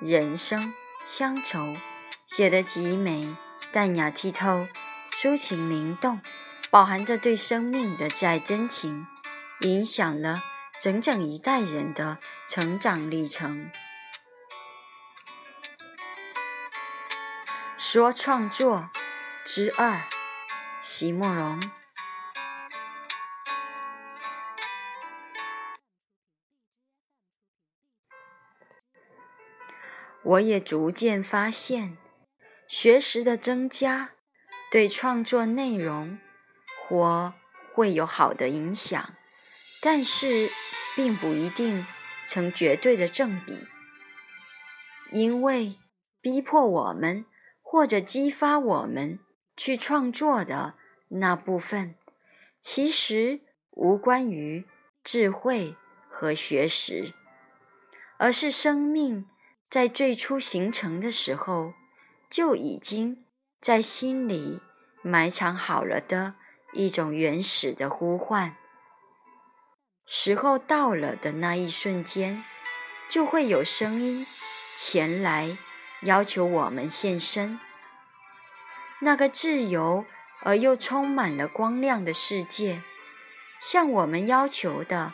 人生乡愁写得极美，淡雅剔透，抒情灵动，饱含着对生命的挚爱真情，影响了整整一代人的成长历程。说创作之二，席慕容。我也逐渐发现，学识的增加对创作内容或会有好的影响，但是并不一定成绝对的正比。因为逼迫我们或者激发我们去创作的那部分，其实无关于智慧和学识，而是生命。在最初形成的时候，就已经在心里埋藏好了的一种原始的呼唤。时候到了的那一瞬间，就会有声音前来要求我们现身。那个自由而又充满了光亮的世界，向我们要求的，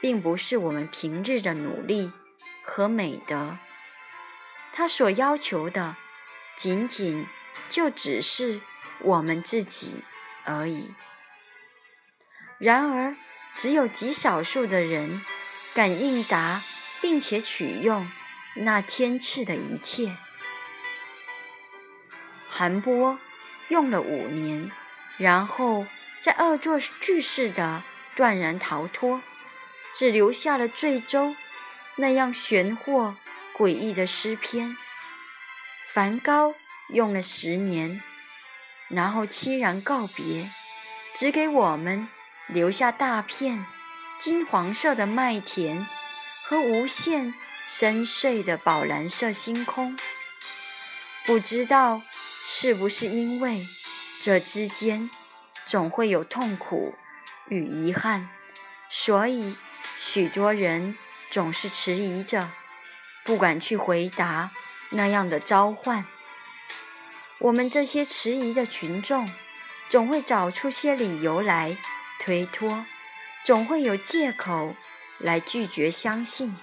并不是我们平日的努力和美德。他所要求的，仅仅就只是我们自己而已。然而，只有极少数的人敢应答，并且取用那天赐的一切。韩波用了五年，然后在恶作剧似的断然逃脱，只留下了最终那样玄惑。诡异的诗篇，梵高用了十年，然后凄然告别，只给我们留下大片金黄色的麦田和无限深邃的宝蓝色星空。不知道是不是因为这之间总会有痛苦与遗憾，所以许多人总是迟疑着。不敢去回答那样的召唤，我们这些迟疑的群众，总会找出些理由来推脱，总会有借口来拒绝相信。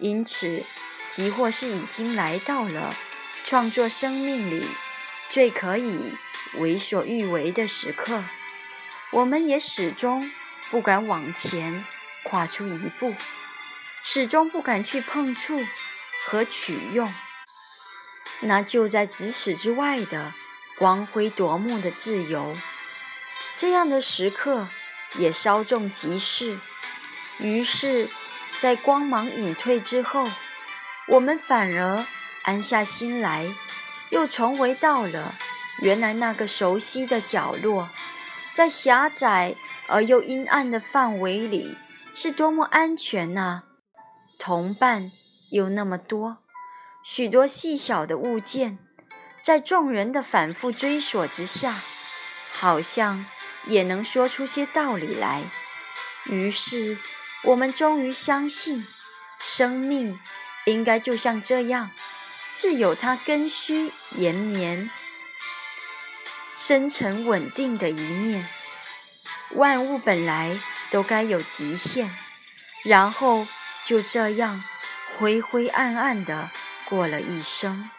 因此，即或是已经来到了创作生命里最可以为所欲为的时刻，我们也始终不敢往前跨出一步。始终不敢去碰触和取用那就在咫尺之外的光辉夺目的自由。这样的时刻也稍纵即逝。于是，在光芒隐退之后，我们反而安下心来，又重回到了原来那个熟悉的角落。在狭窄而又阴暗的范围里，是多么安全啊！同伴又那么多，许多细小的物件，在众人的反复追索之下，好像也能说出些道理来。于是，我们终于相信，生命应该就像这样，自有它根须延绵、深沉稳定的一面。万物本来都该有极限，然后。就这样，灰灰暗暗的过了一生。